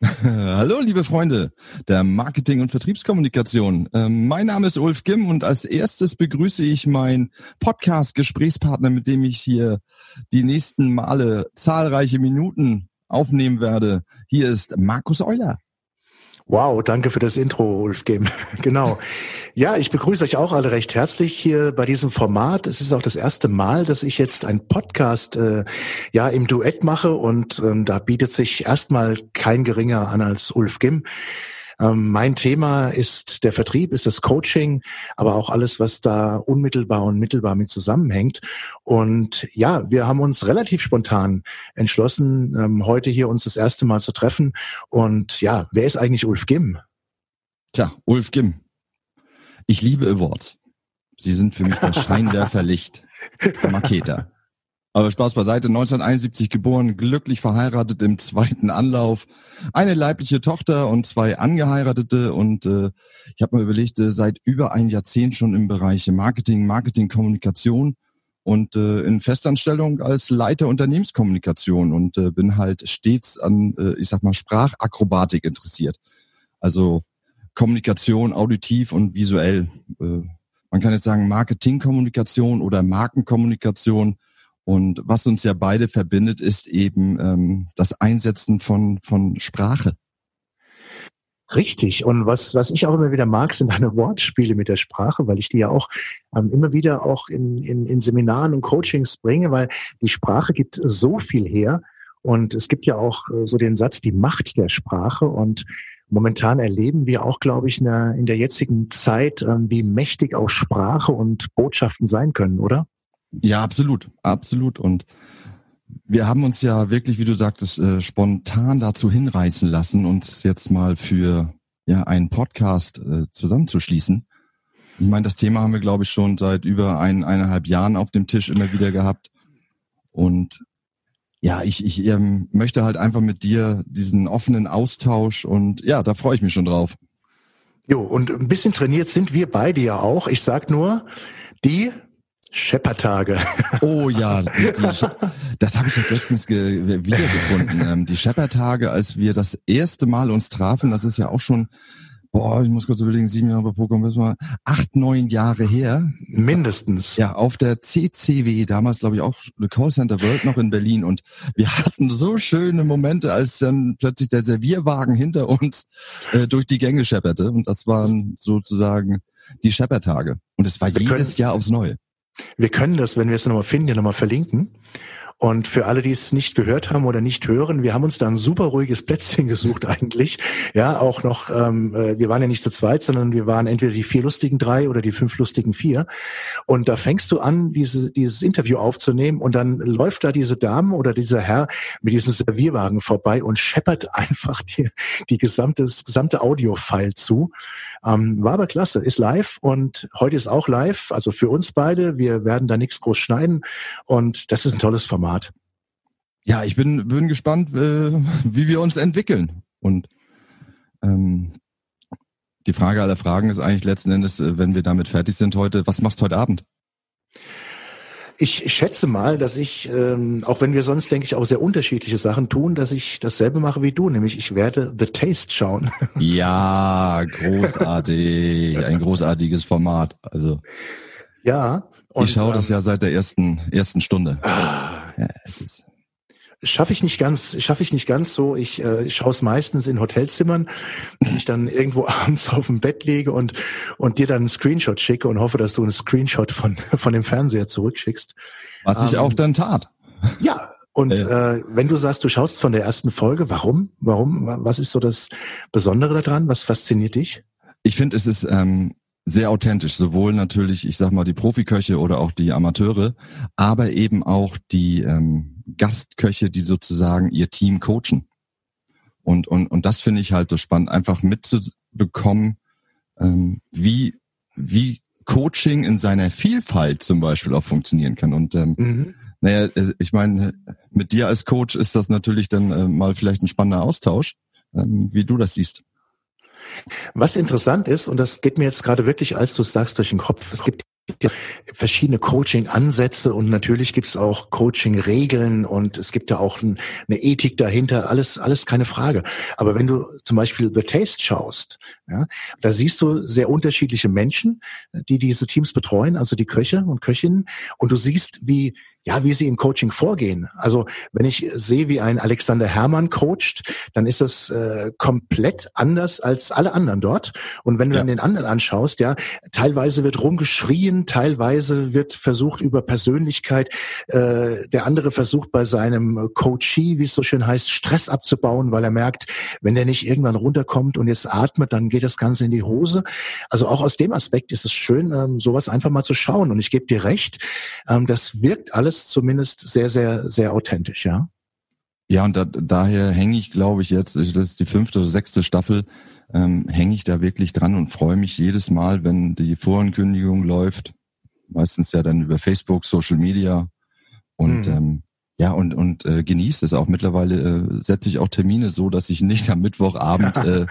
Hallo, liebe Freunde der Marketing- und Vertriebskommunikation. Ähm, mein Name ist Ulf Gimm und als erstes begrüße ich meinen Podcast-Gesprächspartner, mit dem ich hier die nächsten Male zahlreiche Minuten aufnehmen werde. Hier ist Markus Euler. Wow, danke für das Intro, Ulf Game. genau. Ja, ich begrüße euch auch alle recht herzlich hier bei diesem Format. Es ist auch das erste Mal, dass ich jetzt einen Podcast äh, ja im Duett mache und ähm, da bietet sich erstmal kein geringer an als Ulf Gim. Ähm, mein Thema ist der Vertrieb, ist das Coaching, aber auch alles, was da unmittelbar und mittelbar mit zusammenhängt. Und ja, wir haben uns relativ spontan entschlossen, ähm, heute hier uns das erste Mal zu treffen. Und ja, wer ist eigentlich Ulf Gimm? Tja, Ulf Gimm. Ich liebe Awards. Sie sind für mich das Scheinwerferlicht der Maketa. Aber Spaß beiseite, 1971 geboren, glücklich verheiratet im zweiten Anlauf, eine leibliche Tochter und zwei angeheiratete und äh, ich habe mir überlegt, äh, seit über ein Jahrzehnt schon im Bereich Marketing, Marketing-Kommunikation und äh, in Festanstellung als Leiter Unternehmenskommunikation und äh, bin halt stets an, äh, ich sag mal, Sprachakrobatik interessiert. Also Kommunikation auditiv und visuell. Äh, man kann jetzt sagen Marketingkommunikation oder Markenkommunikation und was uns ja beide verbindet, ist eben ähm, das Einsetzen von, von Sprache. Richtig. Und was, was ich auch immer wieder mag, sind deine Wortspiele mit der Sprache, weil ich die ja auch ähm, immer wieder auch in, in, in Seminaren und Coachings bringe, weil die Sprache gibt so viel her. Und es gibt ja auch äh, so den Satz, die Macht der Sprache. Und momentan erleben wir auch, glaube ich, in der, in der jetzigen Zeit, ähm, wie mächtig auch Sprache und Botschaften sein können, oder? Ja, absolut, absolut. Und wir haben uns ja wirklich, wie du sagtest, äh, spontan dazu hinreißen lassen, uns jetzt mal für ja einen Podcast äh, zusammenzuschließen. Ich meine, das Thema haben wir, glaube ich, schon seit über ein, eineinhalb Jahren auf dem Tisch immer wieder gehabt. Und ja, ich, ich ähm, möchte halt einfach mit dir diesen offenen Austausch und ja, da freue ich mich schon drauf. Jo, und ein bisschen trainiert sind wir beide ja auch. Ich sag nur, die Scheppertage. Oh ja, die, das habe ich jetzt letztens wiedergefunden. Ähm, die Scheppertage, als wir das erste Mal uns trafen, das ist ja auch schon, boah, ich muss kurz überlegen, sieben Jahre bei Pokémon, bis mal acht, neun Jahre her. Mindestens. Ja, auf der CCW, damals glaube ich auch The Call Center World noch in Berlin und wir hatten so schöne Momente, als dann plötzlich der Servierwagen hinter uns äh, durch die Gänge schepperte und das waren sozusagen die Scheppertage. Und es war wir jedes Jahr aufs Neue. Wir können das, wenn wir es nochmal finden, ja nochmal verlinken. Und für alle, die es nicht gehört haben oder nicht hören, wir haben uns da ein super ruhiges Plätzchen gesucht eigentlich. Ja, auch noch, ähm, äh, wir waren ja nicht zu zweit, sondern wir waren entweder die vier lustigen drei oder die fünf lustigen vier. Und da fängst du an, diese, dieses Interview aufzunehmen und dann läuft da diese Dame oder dieser Herr mit diesem Servierwagen vorbei und scheppert einfach die, die gesamte, das gesamte Audio-File zu. Ähm, war aber klasse, ist live und heute ist auch live, also für uns beide. Wir werden da nichts groß schneiden und das ist ein tolles Format. Ja, ich bin, bin gespannt, äh, wie wir uns entwickeln. Und ähm, die Frage aller Fragen ist eigentlich letzten Endes, äh, wenn wir damit fertig sind heute, was machst du heute Abend? Ich schätze mal, dass ich, ähm, auch wenn wir sonst, denke ich, auch sehr unterschiedliche Sachen tun, dass ich dasselbe mache wie du, nämlich ich werde The Taste schauen. Ja, großartig, ein großartiges Format. Also ja, und, ich schaue ähm, das ja seit der ersten ersten Stunde. Ah, ja, es ist schaffe ich nicht ganz, schaffe ich nicht ganz so. Ich, äh, ich schaue es meistens in Hotelzimmern, wenn ich dann irgendwo abends auf dem Bett lege und und dir dann einen Screenshot schicke und hoffe, dass du einen Screenshot von von dem Fernseher zurückschickst. Was ich ähm, auch dann tat. Ja, und äh. äh, wenn du sagst, du schaust von der ersten Folge, warum? Warum? Was ist so das Besondere daran? Was fasziniert dich? Ich finde, es ist ähm, sehr authentisch, sowohl natürlich, ich sag mal, die Profiköche oder auch die Amateure, aber eben auch die ähm, Gastköche, die sozusagen ihr Team coachen. Und, und, und das finde ich halt so spannend, einfach mitzubekommen, ähm, wie, wie Coaching in seiner Vielfalt zum Beispiel auch funktionieren kann. Und ähm, mhm. naja, ich meine, mit dir als Coach ist das natürlich dann äh, mal vielleicht ein spannender Austausch, ähm, wie du das siehst. Was interessant ist, und das geht mir jetzt gerade wirklich, als du sagst, durch den Kopf, es gibt ja verschiedene Coaching-Ansätze und natürlich gibt es auch Coaching-Regeln und es gibt ja auch ein, eine Ethik dahinter, alles, alles keine Frage. Aber wenn du zum Beispiel The Taste schaust, ja, da siehst du sehr unterschiedliche Menschen, die diese Teams betreuen, also die Köche und Köchinnen, und du siehst, wie ja, wie sie im Coaching vorgehen. Also wenn ich sehe, wie ein Alexander Hermann coacht, dann ist das äh, komplett anders als alle anderen dort. Und wenn du ja. dann den anderen anschaust, ja, teilweise wird rumgeschrien, teilweise wird versucht über Persönlichkeit, äh, der andere versucht bei seinem Coachee, wie es so schön heißt, Stress abzubauen, weil er merkt, wenn der nicht irgendwann runterkommt und jetzt atmet, dann geht das Ganze in die Hose. Also auch aus dem Aspekt ist es schön, ähm, sowas einfach mal zu schauen. Und ich gebe dir recht, ähm, das wirkt alles alles zumindest sehr, sehr, sehr authentisch, ja. Ja, und da, daher hänge ich, glaube ich, jetzt, das ist die fünfte oder sechste Staffel, ähm, hänge ich da wirklich dran und freue mich jedes Mal, wenn die Vorankündigung läuft. Meistens ja dann über Facebook, Social Media. Und mhm. ähm, ja, und, und äh, genieße es auch. Mittlerweile äh, setze ich auch Termine so, dass ich nicht am Mittwochabend äh,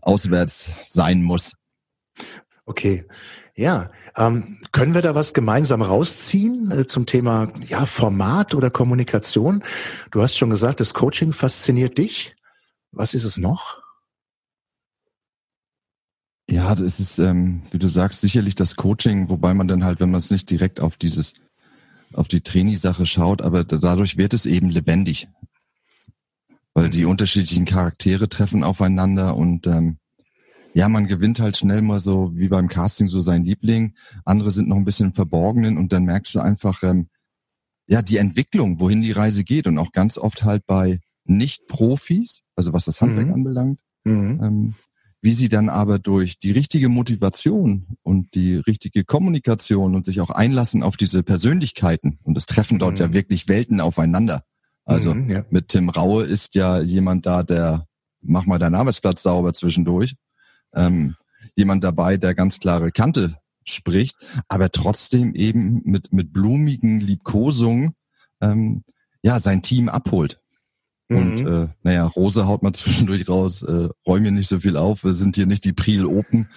auswärts sein muss. Okay. Ja, ähm, können wir da was gemeinsam rausziehen äh, zum Thema ja, Format oder Kommunikation? Du hast schon gesagt, das Coaching fasziniert dich. Was ist es noch? Ja, das ist, ähm, wie du sagst, sicherlich das Coaching, wobei man dann halt, wenn man es nicht direkt auf dieses, auf die Trainee-Sache schaut, aber dadurch wird es eben lebendig. Weil die mhm. unterschiedlichen Charaktere treffen aufeinander und ähm, ja, man gewinnt halt schnell mal so wie beim Casting so sein Liebling. Andere sind noch ein bisschen verborgenen und dann merkst du einfach, ähm, ja, die Entwicklung, wohin die Reise geht und auch ganz oft halt bei Nicht-Profis, also was das Handwerk mhm. anbelangt, mhm. Ähm, wie sie dann aber durch die richtige Motivation und die richtige Kommunikation und sich auch einlassen auf diese Persönlichkeiten und es treffen dort mhm. ja wirklich Welten aufeinander. Also mhm, ja. mit Tim Raue ist ja jemand da, der mach mal deinen Arbeitsplatz sauber zwischendurch ähm, jemand dabei, der ganz klare Kante spricht, aber trotzdem eben mit, mit blumigen Liebkosungen ähm, ja, sein Team abholt. Mhm. Und äh, naja, Rose haut mal zwischendurch raus, äh, räum mir nicht so viel auf, wir sind hier nicht die Priel Open,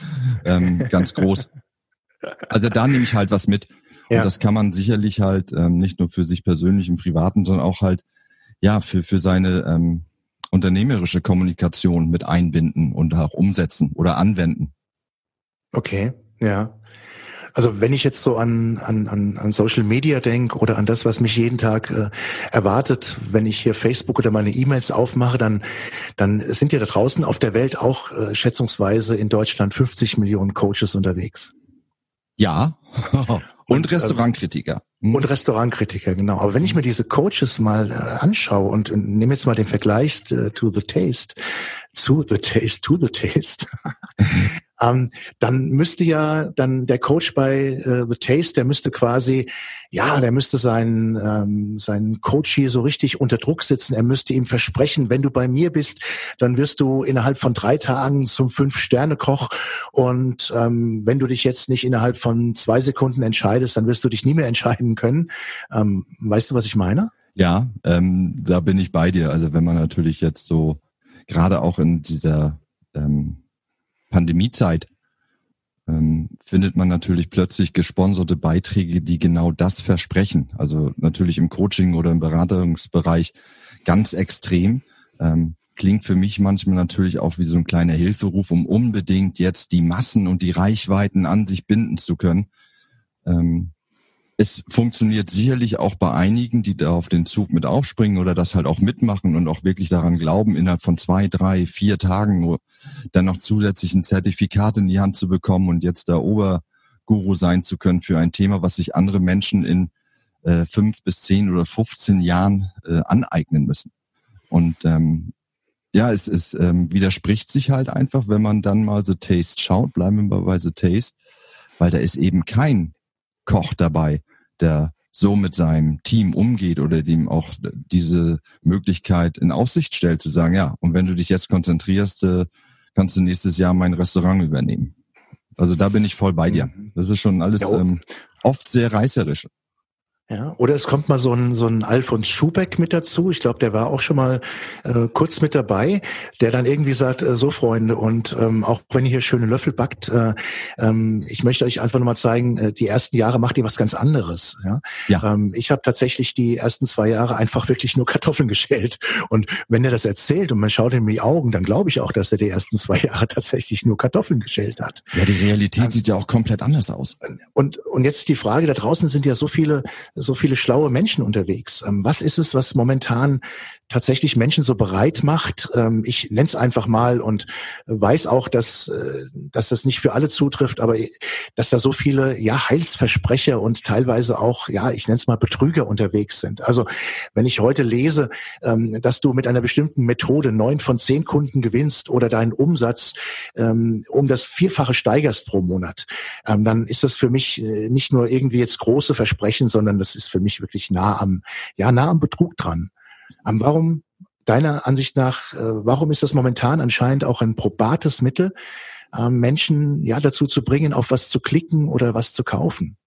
ähm, ganz groß. Also da nehme ich halt was mit. Ja. Und das kann man sicherlich halt ähm, nicht nur für sich persönlich im Privaten, sondern auch halt ja für, für seine ähm, unternehmerische Kommunikation mit einbinden und auch umsetzen oder anwenden. Okay, ja. Also wenn ich jetzt so an, an, an Social Media denke oder an das, was mich jeden Tag äh, erwartet, wenn ich hier Facebook oder meine E-Mails aufmache, dann, dann sind ja da draußen auf der Welt auch äh, schätzungsweise in Deutschland 50 Millionen Coaches unterwegs. Ja. Und, und äh, Restaurantkritiker. Hm. Und Restaurantkritiker, genau. Aber wenn ich mir diese Coaches mal äh, anschaue und, und nehme jetzt mal den Vergleich äh, to the taste, zu the taste, to the taste, ähm, dann müsste ja dann der Coach bei äh, The Taste, der müsste quasi, ja, der müsste seinen, ähm, seinen Coach hier so richtig unter Druck sitzen. Er müsste ihm versprechen, wenn du bei mir bist, dann wirst du innerhalb von drei Tagen zum Fünf-Sterne-Koch. Und ähm, wenn du dich jetzt nicht innerhalb von zwei Sekunden entscheidest, dann wirst du dich nie mehr entscheiden können. Ähm, weißt du, was ich meine? Ja, ähm, da bin ich bei dir. Also wenn man natürlich jetzt so gerade auch in dieser ähm, Pandemiezeit ähm, findet man natürlich plötzlich gesponserte Beiträge, die genau das versprechen. Also natürlich im Coaching oder im Beratungsbereich ganz extrem. Ähm, klingt für mich manchmal natürlich auch wie so ein kleiner Hilferuf, um unbedingt jetzt die Massen und die Reichweiten an sich binden zu können. Ähm, es funktioniert sicherlich auch bei einigen, die da auf den Zug mit aufspringen oder das halt auch mitmachen und auch wirklich daran glauben, innerhalb von zwei, drei, vier Tagen nur dann noch zusätzlich ein Zertifikat in die Hand zu bekommen und jetzt der Oberguru sein zu können für ein Thema, was sich andere Menschen in äh, fünf bis zehn oder 15 Jahren äh, aneignen müssen. Und ähm, ja, es, es ähm, widerspricht sich halt einfach, wenn man dann mal The Taste schaut, bleiben wir bei The Taste, weil da ist eben kein Koch dabei, der so mit seinem Team umgeht oder dem auch diese Möglichkeit in Aussicht stellt, zu sagen, ja, und wenn du dich jetzt konzentrierst, äh, kannst du nächstes Jahr mein Restaurant übernehmen. Also da bin ich voll bei dir. Mhm. Das ist schon alles ja, ähm, oft sehr reißerisch. Ja, oder es kommt mal so ein, so ein Alfons Schubeck mit dazu. Ich glaube, der war auch schon mal äh, kurz mit dabei, der dann irgendwie sagt, äh, so Freunde, und ähm, auch wenn ihr hier schöne Löffel backt, äh, ähm, ich möchte euch einfach nochmal zeigen, äh, die ersten Jahre macht ihr was ganz anderes. Ja? ja. Ähm, ich habe tatsächlich die ersten zwei Jahre einfach wirklich nur Kartoffeln geschält. Und wenn er das erzählt und man schaut ihm in die Augen, dann glaube ich auch, dass er die ersten zwei Jahre tatsächlich nur Kartoffeln geschält hat. Ja, die Realität ähm, sieht ja auch komplett anders aus. Und, und jetzt die Frage, da draußen sind ja so viele so viele schlaue Menschen unterwegs. Ähm, was ist es, was momentan tatsächlich Menschen so bereit macht? Ähm, ich nenne es einfach mal und weiß auch, dass, äh, dass das nicht für alle zutrifft, aber dass da so viele ja Heilsversprecher und teilweise auch, ja, ich nenne es mal Betrüger unterwegs sind. Also wenn ich heute lese, ähm, dass du mit einer bestimmten Methode neun von zehn Kunden gewinnst oder deinen Umsatz um das Vierfache steigerst pro Monat, dann ist das für mich äh, nicht nur irgendwie jetzt große Versprechen, sondern das ist für mich wirklich nah am, ja, nah am Betrug dran. Um, warum, deiner Ansicht nach, äh, warum ist das momentan anscheinend auch ein probates Mittel, äh, Menschen ja dazu zu bringen, auf was zu klicken oder was zu kaufen?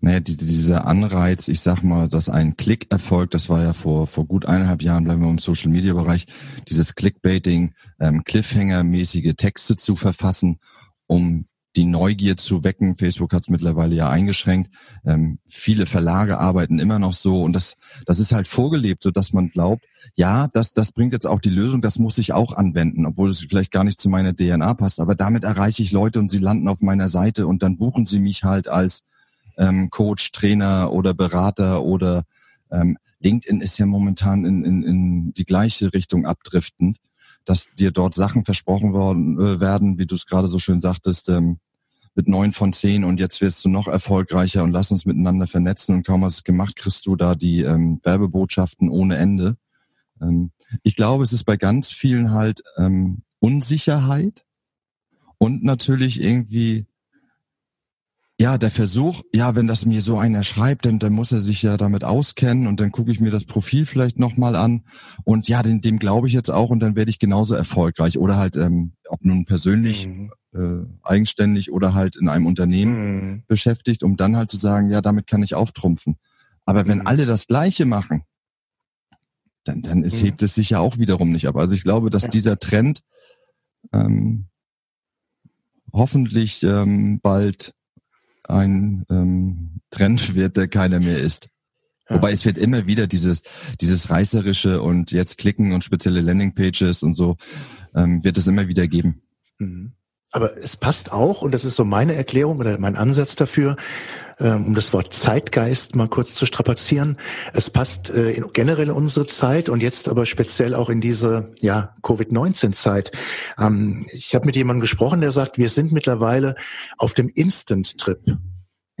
Naja, die, dieser Anreiz, ich sag mal, dass ein Klick erfolgt, das war ja vor, vor gut eineinhalb Jahren, bleiben wir im Social Media Bereich, dieses Clickbaiting, ähm, Cliffhanger-mäßige Texte zu verfassen, um die Neugier zu wecken. Facebook hat es mittlerweile ja eingeschränkt. Ähm, viele Verlage arbeiten immer noch so und das, das ist halt vorgelebt, so dass man glaubt, ja, das, das bringt jetzt auch die Lösung, das muss ich auch anwenden, obwohl es vielleicht gar nicht zu meiner DNA passt. Aber damit erreiche ich Leute und sie landen auf meiner Seite und dann buchen sie mich halt als ähm, Coach, Trainer oder Berater oder ähm, LinkedIn ist ja momentan in, in, in die gleiche Richtung abdriftend dass dir dort Sachen versprochen worden äh, werden, wie du es gerade so schön sagtest, ähm, mit neun von zehn und jetzt wirst du noch erfolgreicher und lass uns miteinander vernetzen und kaum hast es gemacht, kriegst du da die ähm, Werbebotschaften ohne Ende. Ähm, ich glaube, es ist bei ganz vielen halt ähm, Unsicherheit und natürlich irgendwie ja, der Versuch, ja, wenn das mir so einer schreibt, dann, dann muss er sich ja damit auskennen und dann gucke ich mir das Profil vielleicht nochmal an und ja, dem, dem glaube ich jetzt auch und dann werde ich genauso erfolgreich oder halt, ähm, ob nun persönlich, mhm. äh, eigenständig oder halt in einem Unternehmen mhm. beschäftigt, um dann halt zu sagen, ja, damit kann ich auftrumpfen. Aber wenn mhm. alle das Gleiche machen, dann, dann ist, mhm. hebt es sich ja auch wiederum nicht ab. Also ich glaube, dass ja. dieser Trend ähm, hoffentlich ähm, bald ein ähm, Trend wird, der keiner mehr ist. Ja. Wobei es wird immer wieder dieses, dieses reißerische und jetzt klicken und spezielle Landingpages und so, ähm, wird es immer wieder geben. Mhm. Aber es passt auch, und das ist so meine Erklärung oder mein Ansatz dafür, ähm, um das Wort Zeitgeist mal kurz zu strapazieren. Es passt äh, in, generell in unsere Zeit und jetzt aber speziell auch in diese ja, Covid-19-Zeit. Ähm, ich habe mit jemandem gesprochen, der sagt, wir sind mittlerweile auf dem Instant-Trip.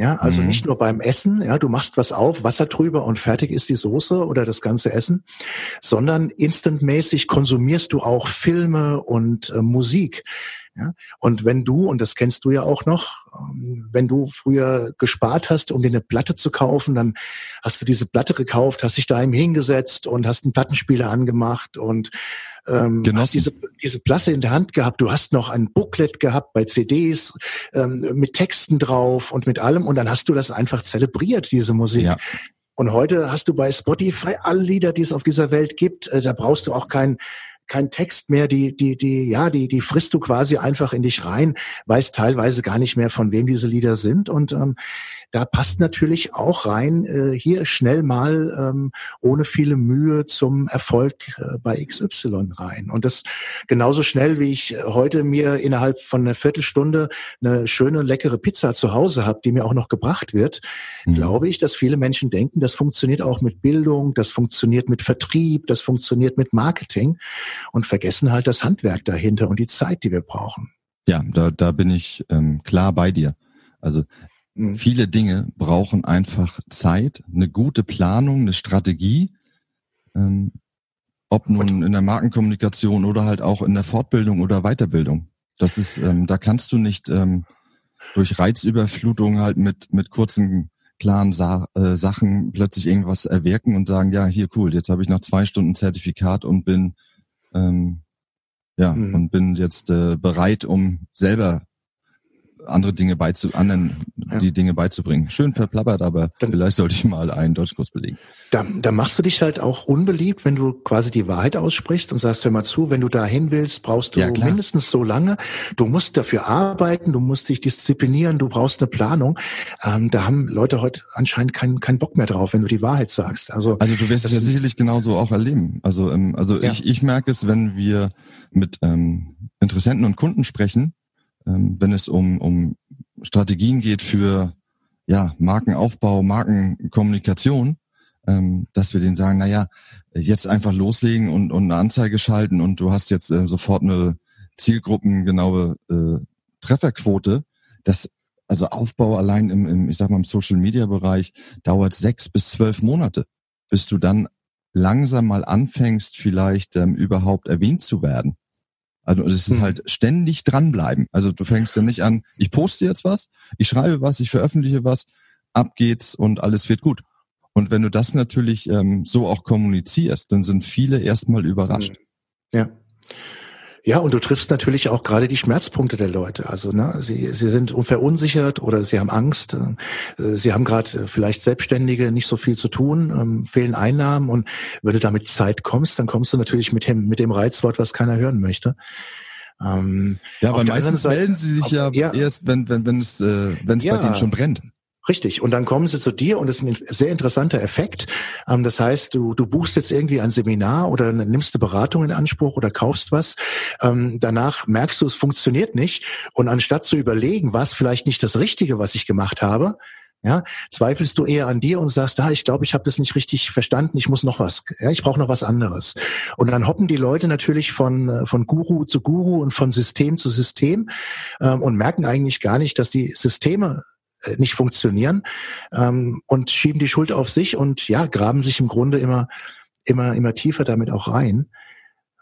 Ja, also mhm. nicht nur beim Essen, ja, du machst was auf, Wasser drüber und fertig ist die Soße oder das ganze Essen, sondern instantmäßig konsumierst du auch Filme und äh, Musik. Ja? Und wenn du, und das kennst du ja auch noch, ähm, wenn du früher gespart hast, um dir eine Platte zu kaufen, dann hast du diese Platte gekauft, hast dich da eben hingesetzt und hast einen Plattenspieler angemacht und ähm, hast diese, diese Platte in der Hand gehabt. Du hast noch ein Booklet gehabt bei CDs ähm, mit Texten drauf und mit allem und dann hast du das einfach zelebriert, diese Musik. Ja. Und heute hast du bei Spotify alle Lieder, die es auf dieser Welt gibt. Äh, da brauchst du auch kein kein Text mehr, die, die, die, ja, die, die frisst du quasi einfach in dich rein, weißt teilweise gar nicht mehr, von wem diese Lieder sind. Und ähm, da passt natürlich auch rein, äh, hier schnell mal ähm, ohne viele Mühe zum Erfolg äh, bei XY rein. Und das genauso schnell, wie ich heute mir innerhalb von einer Viertelstunde eine schöne, leckere Pizza zu Hause habe, die mir auch noch gebracht wird, mhm. glaube ich, dass viele Menschen denken, das funktioniert auch mit Bildung, das funktioniert mit Vertrieb, das funktioniert mit Marketing und vergessen halt das Handwerk dahinter und die Zeit, die wir brauchen. Ja, da, da bin ich ähm, klar bei dir. Also mhm. viele Dinge brauchen einfach Zeit, eine gute Planung, eine Strategie. Ähm, ob nun und, in der Markenkommunikation oder halt auch in der Fortbildung oder Weiterbildung. Das ist, ähm, da kannst du nicht ähm, durch Reizüberflutung halt mit mit kurzen klaren Sa äh, Sachen plötzlich irgendwas erwirken und sagen, ja, hier cool, jetzt habe ich nach zwei Stunden Zertifikat und bin ähm, ja, mhm. und bin jetzt äh, bereit, um selber andere Dinge beizu anderen ja. die Dinge beizubringen. Schön verplappert, aber Dann, vielleicht sollte ich mal einen Deutschkurs belegen. Da, da machst du dich halt auch unbeliebt, wenn du quasi die Wahrheit aussprichst und sagst, hör mal zu, wenn du dahin willst, brauchst du ja, mindestens so lange. Du musst dafür arbeiten, du musst dich disziplinieren, du brauchst eine Planung. Ähm, da haben Leute heute anscheinend keinen keinen Bock mehr drauf, wenn du die Wahrheit sagst. Also, also du wirst es ja sicherlich genauso auch erleben. Also, ähm, also ja. ich, ich merke es, wenn wir mit ähm, Interessenten und Kunden sprechen, ähm, wenn es um, um Strategien geht für ja, Markenaufbau, Markenkommunikation, ähm, dass wir denen sagen, na ja, jetzt einfach loslegen und, und eine Anzeige schalten und du hast jetzt äh, sofort eine zielgruppengenaue äh, Trefferquote. Das also Aufbau allein im, im ich sag mal im Social Media Bereich dauert sechs bis zwölf Monate, bis du dann langsam mal anfängst, vielleicht ähm, überhaupt erwähnt zu werden. Also es ist mhm. halt ständig dranbleiben. Also du fängst ja nicht an, ich poste jetzt was, ich schreibe was, ich veröffentliche was, ab geht's und alles wird gut. Und wenn du das natürlich ähm, so auch kommunizierst, dann sind viele erstmal überrascht. Mhm. Ja. Ja, und du triffst natürlich auch gerade die Schmerzpunkte der Leute. Also ne, sie, sie sind verunsichert oder sie haben Angst. Äh, sie haben gerade vielleicht Selbstständige nicht so viel zu tun, ähm, fehlen Einnahmen. Und wenn du damit Zeit kommst, dann kommst du natürlich mit dem, mit dem Reizwort, was keiner hören möchte. Ähm, ja, aber meistens Seite, melden sie sich ja, ja, erst, wenn, wenn, wenn es, äh, wenn es ja, bei denen schon brennt. Richtig. Und dann kommen sie zu dir und das ist ein sehr interessanter Effekt. Ähm, das heißt, du, du buchst jetzt irgendwie ein Seminar oder nimmst eine Beratung in Anspruch oder kaufst was. Ähm, danach merkst du, es funktioniert nicht. Und anstatt zu überlegen, was vielleicht nicht das Richtige, was ich gemacht habe, ja, zweifelst du eher an dir und sagst, ah, ich glaube, ich habe das nicht richtig verstanden, ich muss noch was, ja, ich brauche noch was anderes. Und dann hoppen die Leute natürlich von äh, von Guru zu Guru und von System zu System ähm, und merken eigentlich gar nicht, dass die Systeme nicht funktionieren ähm, und schieben die Schuld auf sich und ja, graben sich im Grunde immer, immer, immer tiefer damit auch rein.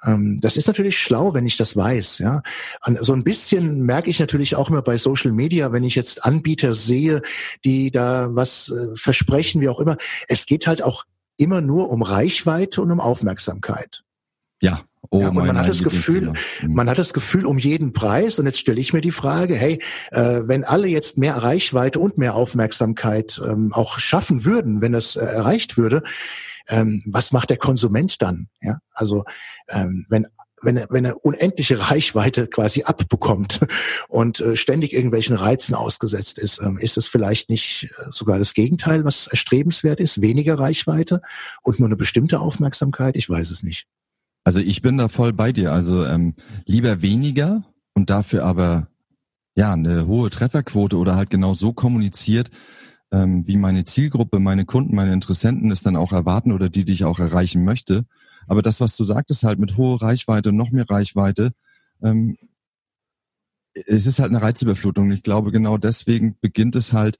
Ähm, das ist natürlich schlau, wenn ich das weiß. Ja, und so ein bisschen merke ich natürlich auch immer bei Social Media, wenn ich jetzt Anbieter sehe, die da was äh, versprechen, wie auch immer. Es geht halt auch immer nur um Reichweite und um Aufmerksamkeit. Ja, Oh, ja, und man hat das Gefühl, mhm. man hat das Gefühl um jeden Preis. Und jetzt stelle ich mir die Frage: Hey, äh, wenn alle jetzt mehr Reichweite und mehr Aufmerksamkeit ähm, auch schaffen würden, wenn das äh, erreicht würde, ähm, was macht der Konsument dann? Ja, also ähm, wenn wenn er, wenn er unendliche Reichweite quasi abbekommt und äh, ständig irgendwelchen Reizen ausgesetzt ist, ähm, ist es vielleicht nicht äh, sogar das Gegenteil, was erstrebenswert ist, weniger Reichweite und nur eine bestimmte Aufmerksamkeit? Ich weiß es nicht. Also ich bin da voll bei dir. Also ähm, lieber weniger und dafür aber ja eine hohe Trefferquote oder halt genau so kommuniziert, ähm, wie meine Zielgruppe, meine Kunden, meine Interessenten es dann auch erwarten oder die, die ich auch erreichen möchte. Aber das, was du sagtest, halt mit hoher Reichweite, noch mehr Reichweite, ähm, es ist halt eine Reizüberflutung. Ich glaube, genau deswegen beginnt es halt,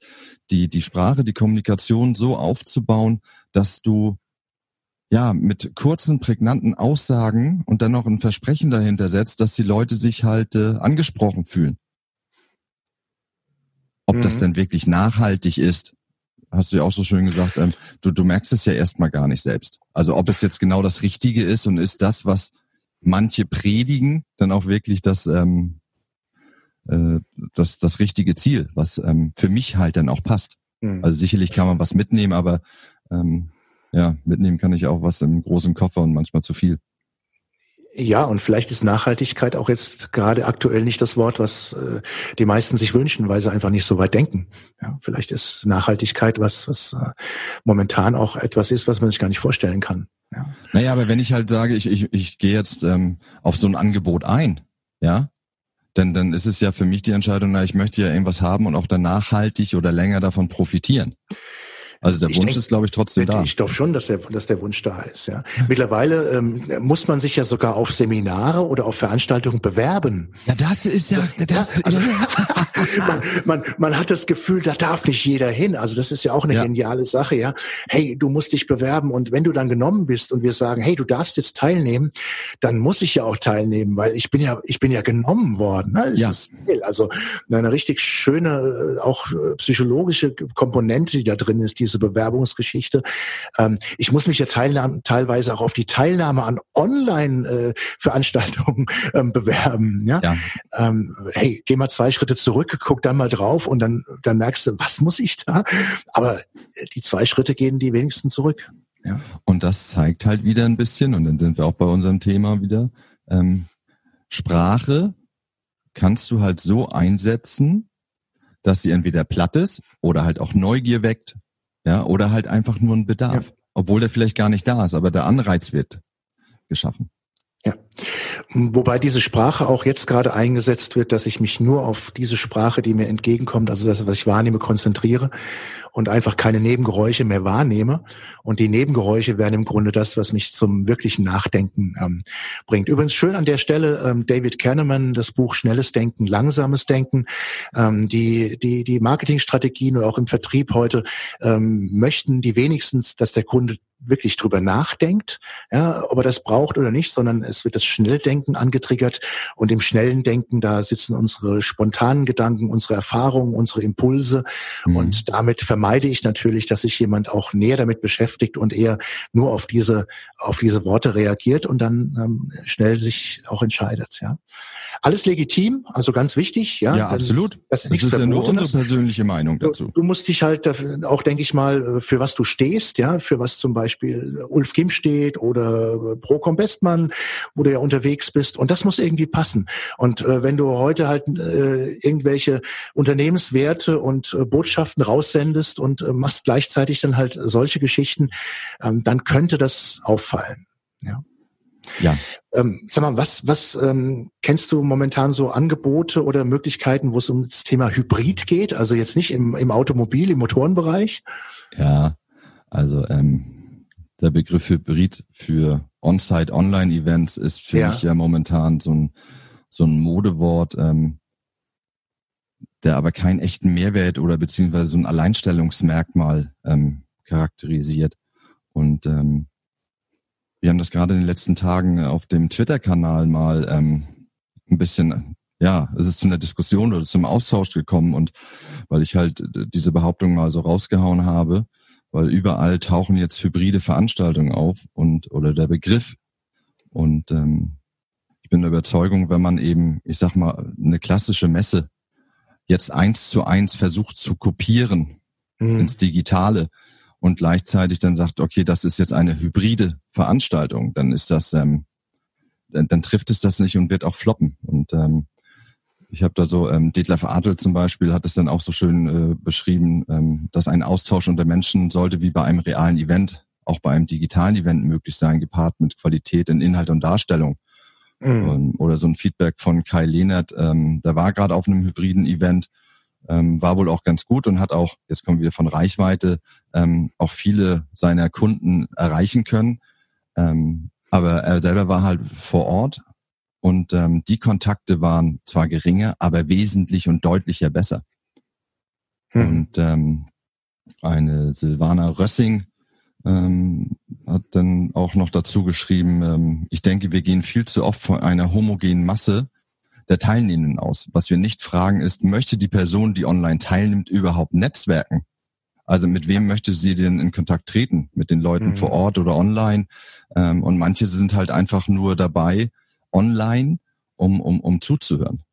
die, die Sprache, die Kommunikation so aufzubauen, dass du ja, mit kurzen, prägnanten Aussagen und dann noch ein Versprechen dahinter setzt, dass die Leute sich halt äh, angesprochen fühlen. Ob mhm. das denn wirklich nachhaltig ist, hast du ja auch so schön gesagt, ähm, du, du merkst es ja erstmal gar nicht selbst. Also ob es jetzt genau das Richtige ist und ist das, was manche predigen, dann auch wirklich das, ähm, äh, das, das richtige Ziel, was ähm, für mich halt dann auch passt. Mhm. Also sicherlich kann man was mitnehmen, aber ähm, ja, mitnehmen kann ich auch was im großen Koffer und manchmal zu viel. Ja, und vielleicht ist Nachhaltigkeit auch jetzt gerade aktuell nicht das Wort, was äh, die meisten sich wünschen, weil sie einfach nicht so weit denken. Ja, vielleicht ist Nachhaltigkeit was, was äh, momentan auch etwas ist, was man sich gar nicht vorstellen kann. Ja. Naja, aber wenn ich halt sage, ich, ich, ich gehe jetzt ähm, auf so ein Angebot ein, ja, dann, dann ist es ja für mich die Entscheidung, na, ich möchte ja irgendwas haben und auch dann nachhaltig oder länger davon profitieren. Also der ich Wunsch denk, ist, glaube ich, trotzdem da. Ich glaube schon, dass der, dass der Wunsch da ist. Ja. Mittlerweile ähm, muss man sich ja sogar auf Seminare oder auf Veranstaltungen bewerben. Ja, das ist ja, das. Ja, also, man, man, man hat das Gefühl, da darf nicht jeder hin. Also das ist ja auch eine ja. geniale Sache. Ja, hey, du musst dich bewerben und wenn du dann genommen bist und wir sagen, hey, du darfst jetzt teilnehmen, dann muss ich ja auch teilnehmen, weil ich bin ja, ich bin ja genommen worden. Ne? Ja. Also eine richtig schöne, äh, auch äh, psychologische Komponente, die da drin ist, die diese Bewerbungsgeschichte. Ähm, ich muss mich ja teilweise auch auf die Teilnahme an Online-Veranstaltungen äh, ähm, bewerben. Ja? ja. Ähm, hey, geh mal zwei Schritte zurück, guck dann mal drauf und dann, dann merkst du, was muss ich da? Aber die zwei Schritte gehen die wenigsten zurück. Ja. Und das zeigt halt wieder ein bisschen, und dann sind wir auch bei unserem Thema wieder, ähm, Sprache kannst du halt so einsetzen, dass sie entweder platt ist oder halt auch Neugier weckt, ja, oder halt einfach nur ein Bedarf, ja. obwohl der vielleicht gar nicht da ist, aber der Anreiz wird geschaffen. Ja. Wobei diese Sprache auch jetzt gerade eingesetzt wird, dass ich mich nur auf diese Sprache, die mir entgegenkommt, also das, was ich wahrnehme, konzentriere und einfach keine Nebengeräusche mehr wahrnehme. Und die Nebengeräusche werden im Grunde das, was mich zum wirklichen Nachdenken ähm, bringt. Übrigens schön an der Stelle ähm, David Kahneman, das Buch Schnelles Denken, Langsames Denken. Ähm, die, die, die Marketingstrategien oder auch im Vertrieb heute ähm, möchten die wenigstens, dass der Kunde wirklich drüber nachdenkt, ja, ob er das braucht oder nicht, sondern es wird das Schnelldenken angetriggert und im schnellen Denken, da sitzen unsere spontanen Gedanken, unsere Erfahrungen, unsere Impulse mhm. und damit vermeide ich natürlich, dass sich jemand auch näher damit beschäftigt und eher nur auf diese, auf diese Worte reagiert und dann ähm, schnell sich auch entscheidet, ja. Alles legitim, also ganz wichtig, ja. Ja, absolut. Das, das ist ja nur unsere persönliche Meinung dazu. Du, du musst dich halt auch, denke ich mal, für was du stehst, ja, für was zum Beispiel Ulf Kim steht oder Procom Bestmann, wo du ja unterwegs bist. Und das muss irgendwie passen. Und äh, wenn du heute halt äh, irgendwelche Unternehmenswerte und äh, Botschaften raussendest und äh, machst gleichzeitig dann halt solche Geschichten, ähm, dann könnte das auffallen. Ja. Ja. Ähm, sag mal, was, was ähm, kennst du momentan so Angebote oder Möglichkeiten, wo es um das Thema Hybrid geht? Also jetzt nicht im, im Automobil, im Motorenbereich? Ja, also ähm, der Begriff Hybrid für On-Site Online-Events ist für ja. mich ja momentan so ein, so ein Modewort, ähm, der aber keinen echten Mehrwert oder beziehungsweise so ein Alleinstellungsmerkmal ähm, charakterisiert. Und ähm, wir haben das gerade in den letzten Tagen auf dem Twitter-Kanal mal ähm, ein bisschen, ja, es ist zu einer Diskussion oder zum Austausch gekommen und weil ich halt diese Behauptung mal so rausgehauen habe, weil überall tauchen jetzt hybride Veranstaltungen auf und oder der Begriff und ähm, ich bin der Überzeugung, wenn man eben, ich sag mal, eine klassische Messe jetzt eins zu eins versucht zu kopieren mhm. ins Digitale, und gleichzeitig dann sagt, okay, das ist jetzt eine hybride Veranstaltung, dann ist das, ähm, dann, dann trifft es das nicht und wird auch floppen. Und ähm, ich habe da so, ähm, Detlef Adel zum Beispiel hat es dann auch so schön äh, beschrieben, ähm, dass ein Austausch unter Menschen sollte wie bei einem realen Event, auch bei einem digitalen Event möglich sein, gepaart mit Qualität in Inhalt und Darstellung. Mhm. Und, oder so ein Feedback von Kai Lehnert, ähm, der war gerade auf einem hybriden Event ähm, war wohl auch ganz gut und hat auch, jetzt kommen wir von Reichweite, ähm, auch viele seiner Kunden erreichen können. Ähm, aber er selber war halt vor Ort und ähm, die Kontakte waren zwar geringer, aber wesentlich und deutlicher besser. Hm. Und ähm, eine Silvana Rössing ähm, hat dann auch noch dazu geschrieben, ähm, ich denke, wir gehen viel zu oft von einer homogenen Masse der Teilnehmenden aus. Was wir nicht fragen ist, möchte die Person, die online teilnimmt, überhaupt netzwerken? Also mit wem möchte sie denn in Kontakt treten? Mit den Leuten mhm. vor Ort oder online? Ähm, und manche sind halt einfach nur dabei, online, um, um, um zuzuhören.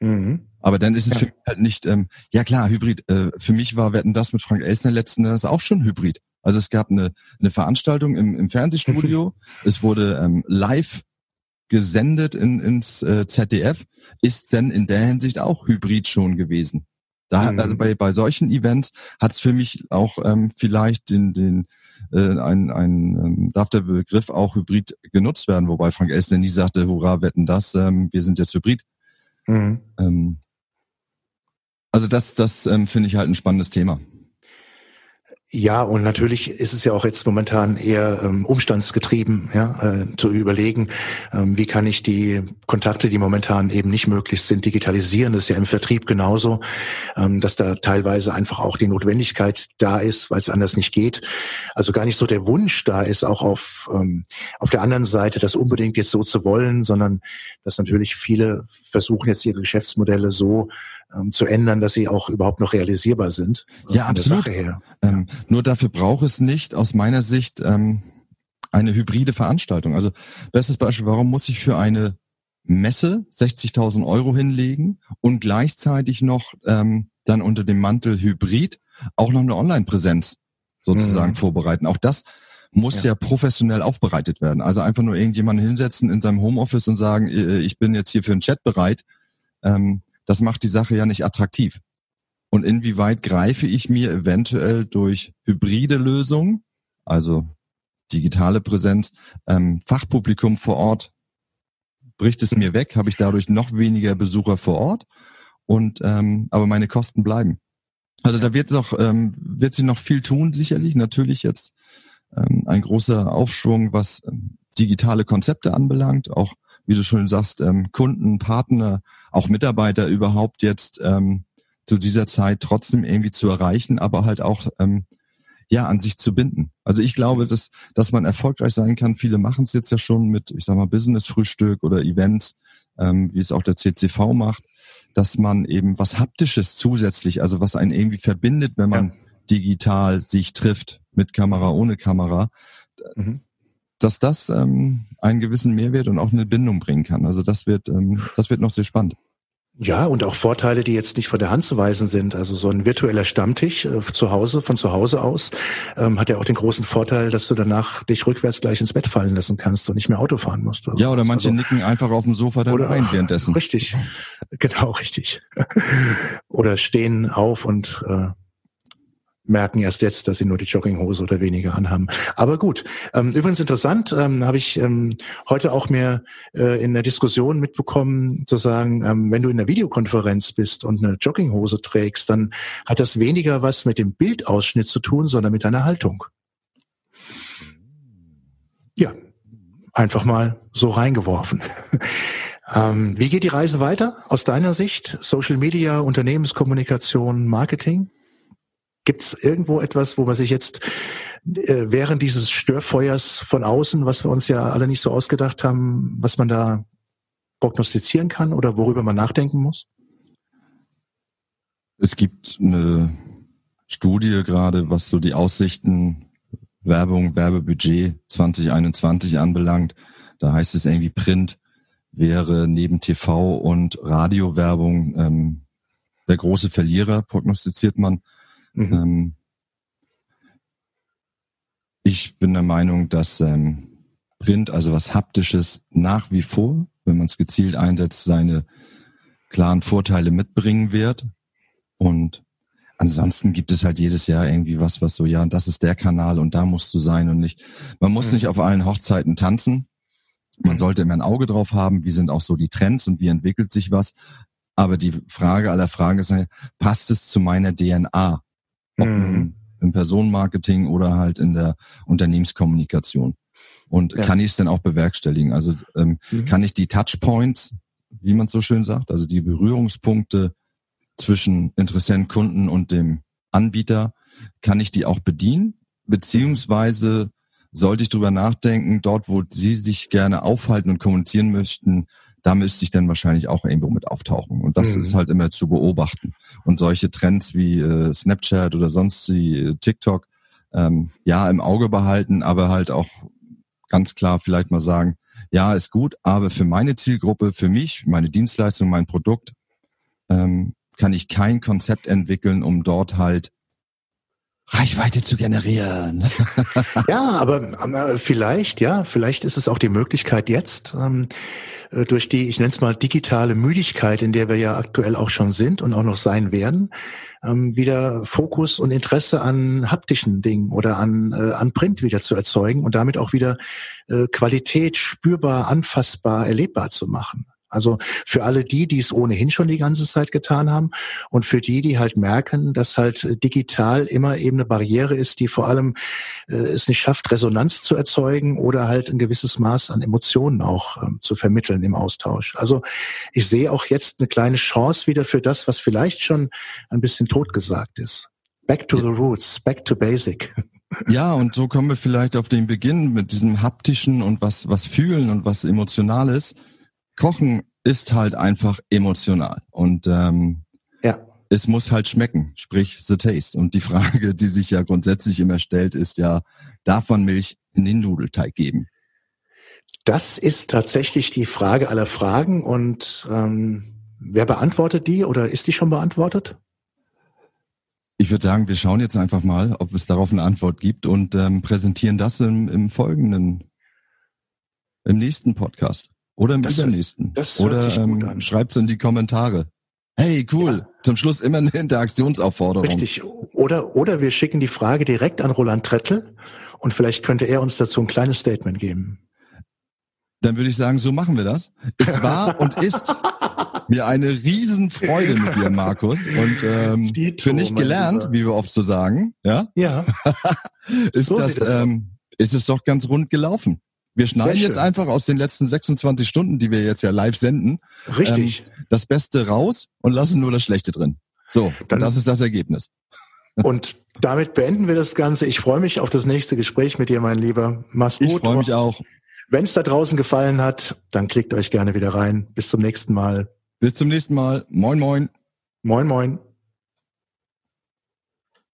Mhm. Aber dann ist es ja. für mich halt nicht, ähm, ja klar, Hybrid. Äh, für mich war Wetten das mit Frank Elsner letzten das auch schon Hybrid. Also es gab eine, eine Veranstaltung im, im Fernsehstudio. es wurde ähm, live gesendet in, ins äh, ZDF, ist denn in der Hinsicht auch Hybrid schon gewesen. Da, mhm. Also bei, bei solchen Events hat es für mich auch ähm, vielleicht den, den äh, ein, ein ähm, darf der Begriff auch Hybrid genutzt werden, wobei Frank Elsner nie sagte, hurra, wetten das, ähm, wir sind jetzt Hybrid. Mhm. Ähm, also das, das ähm, finde ich halt ein spannendes Thema. Ja, und natürlich ist es ja auch jetzt momentan eher ähm, umstandsgetrieben, ja, äh, zu überlegen, ähm, wie kann ich die Kontakte, die momentan eben nicht möglich sind, digitalisieren. Das ist ja im Vertrieb genauso, ähm, dass da teilweise einfach auch die Notwendigkeit da ist, weil es anders nicht geht. Also gar nicht so der Wunsch da ist, auch auf, ähm, auf der anderen Seite das unbedingt jetzt so zu wollen, sondern dass natürlich viele versuchen jetzt ihre Geschäftsmodelle so ähm, zu ändern, dass sie auch überhaupt noch realisierbar sind. Ja, absolut. Ähm, Nur dafür braucht es nicht aus meiner Sicht ähm, eine hybride Veranstaltung. Also bestes Beispiel, warum muss ich für eine Messe 60.000 Euro hinlegen und gleichzeitig noch ähm, dann unter dem Mantel Hybrid auch noch eine Online-Präsenz sozusagen mhm. vorbereiten. Auch das muss ja. ja. professionell aufbereitet werden. Also einfach nur irgendjemanden hinsetzen in seinem Homeoffice und sagen, äh, ich bin jetzt hier für einen Chat bereit. Ähm, das macht die Sache ja nicht attraktiv. Und inwieweit greife ich mir eventuell durch hybride Lösungen, also digitale Präsenz, ähm, Fachpublikum vor Ort, bricht es mir weg, habe ich dadurch noch weniger Besucher vor Ort und ähm, aber meine Kosten bleiben. Also da wird noch ähm, wird sich noch viel tun sicherlich. Natürlich jetzt ähm, ein großer Aufschwung, was ähm, digitale Konzepte anbelangt, auch wie du schon sagst, ähm, Kunden, Partner, auch Mitarbeiter überhaupt jetzt ähm, zu dieser Zeit trotzdem irgendwie zu erreichen, aber halt auch ähm, ja an sich zu binden. Also ich glaube, dass dass man erfolgreich sein kann. Viele machen es jetzt ja schon mit, ich sag mal, Business-Frühstück oder Events, ähm, wie es auch der CCV macht, dass man eben was haptisches zusätzlich, also was einen irgendwie verbindet, wenn man ja. digital sich trifft mit Kamera, ohne Kamera. Mhm dass das ähm, einen gewissen Mehrwert und auch eine Bindung bringen kann. Also das wird, ähm, das wird noch sehr spannend. Ja, und auch Vorteile, die jetzt nicht von der Hand zu weisen sind. Also so ein virtueller Stammtisch äh, zu Hause, von zu Hause aus, ähm, hat ja auch den großen Vorteil, dass du danach dich rückwärts gleich ins Bett fallen lassen kannst und nicht mehr Auto fahren musst. Ja, oder manche also, nicken einfach auf dem Sofa dann oder, ein währenddessen. Richtig, genau, richtig. oder stehen auf und äh, merken erst jetzt, dass sie nur die Jogginghose oder weniger anhaben. Aber gut. Ähm, übrigens interessant, ähm, habe ich ähm, heute auch mir äh, in der Diskussion mitbekommen, zu sagen, ähm, wenn du in der Videokonferenz bist und eine Jogginghose trägst, dann hat das weniger was mit dem Bildausschnitt zu tun, sondern mit deiner Haltung. Ja, einfach mal so reingeworfen. ähm, wie geht die Reise weiter aus deiner Sicht? Social Media, Unternehmenskommunikation, Marketing? Gibt es irgendwo etwas, wo man sich jetzt äh, während dieses Störfeuers von außen, was wir uns ja alle nicht so ausgedacht haben, was man da prognostizieren kann oder worüber man nachdenken muss? Es gibt eine Studie gerade, was so die Aussichten Werbung, Werbebudget 2021 anbelangt. Da heißt es irgendwie Print wäre neben TV und Radiowerbung ähm, der große Verlierer, prognostiziert man. Mhm. Ähm, ich bin der Meinung, dass ähm, Print, also was Haptisches, nach wie vor, wenn man es gezielt einsetzt, seine klaren Vorteile mitbringen wird. Und ansonsten gibt es halt jedes Jahr irgendwie was, was so, ja, das ist der Kanal und da musst du sein und nicht. Man muss mhm. nicht auf allen Hochzeiten tanzen. Man mhm. sollte immer ein Auge drauf haben, wie sind auch so die Trends und wie entwickelt sich was. Aber die Frage aller Fragen ist, passt es zu meiner DNA? Mhm. im Personenmarketing oder halt in der Unternehmenskommunikation. Und ja. kann ich es denn auch bewerkstelligen? Also ähm, mhm. kann ich die Touchpoints, wie man so schön sagt, also die Berührungspunkte zwischen Interessenten, Kunden und dem Anbieter, kann ich die auch bedienen? Beziehungsweise sollte ich drüber nachdenken, dort, wo Sie sich gerne aufhalten und kommunizieren möchten, da müsste ich dann wahrscheinlich auch irgendwo mit auftauchen. Und das mhm. ist halt immer zu beobachten. Und solche Trends wie äh, Snapchat oder sonst wie äh, TikTok, ähm, ja, im Auge behalten, aber halt auch ganz klar vielleicht mal sagen, ja, ist gut, aber für meine Zielgruppe, für mich, meine Dienstleistung, mein Produkt, ähm, kann ich kein Konzept entwickeln, um dort halt Reichweite zu generieren. ja, aber vielleicht, ja, vielleicht ist es auch die Möglichkeit jetzt, ähm, äh, durch die, ich nenne es mal digitale Müdigkeit, in der wir ja aktuell auch schon sind und auch noch sein werden, ähm, wieder Fokus und Interesse an haptischen Dingen oder an, äh, an Print wieder zu erzeugen und damit auch wieder äh, Qualität spürbar, anfassbar, erlebbar zu machen. Also für alle die, die es ohnehin schon die ganze Zeit getan haben und für die, die halt merken, dass halt digital immer eben eine Barriere ist, die vor allem äh, es nicht schafft, Resonanz zu erzeugen oder halt ein gewisses Maß an Emotionen auch ähm, zu vermitteln im Austausch. Also ich sehe auch jetzt eine kleine Chance wieder für das, was vielleicht schon ein bisschen totgesagt ist. Back to the roots, back to basic. Ja, und so kommen wir vielleicht auf den Beginn mit diesem haptischen und was, was fühlen und was emotionales. Kochen ist halt einfach emotional. Und ähm, ja. es muss halt schmecken, sprich the taste. Und die Frage, die sich ja grundsätzlich immer stellt, ist ja, darf man Milch in den Nudelteig geben? Das ist tatsächlich die Frage aller Fragen und ähm, wer beantwortet die oder ist die schon beantwortet? Ich würde sagen, wir schauen jetzt einfach mal, ob es darauf eine Antwort gibt und ähm, präsentieren das im, im folgenden, im nächsten Podcast oder im Das übernächsten. das hört oder sich gut ähm, an. schreibt es in die Kommentare. Hey, cool. Ja. Zum Schluss immer eine Interaktionsaufforderung. Richtig. Oder, oder wir schicken die Frage direkt an Roland Trettel und vielleicht könnte er uns dazu ein kleines Statement geben. Dann würde ich sagen, so machen wir das. Es war und ist mir eine Riesenfreude mit dir, Markus. Und ähm, Dito, für nicht gelernt, wie wir oft so sagen, ja, Ja, ist So das, das ähm, ist es doch ganz rund gelaufen. Wir schneiden jetzt einfach aus den letzten 26 Stunden, die wir jetzt ja live senden, richtig. das Beste raus und lassen nur das Schlechte drin. So, Dann- das ist das Ergebnis. Und damit beenden wir das Ganze. Ich freue mich auf das nächste Gespräch mit dir, mein Lieber. Mach's gut. Ich freue mich auch. Wenn es da draußen gefallen hat, dann klickt euch gerne wieder rein. Bis zum nächsten Mal. Bis zum nächsten Mal. Moin, moin. Moin, moin.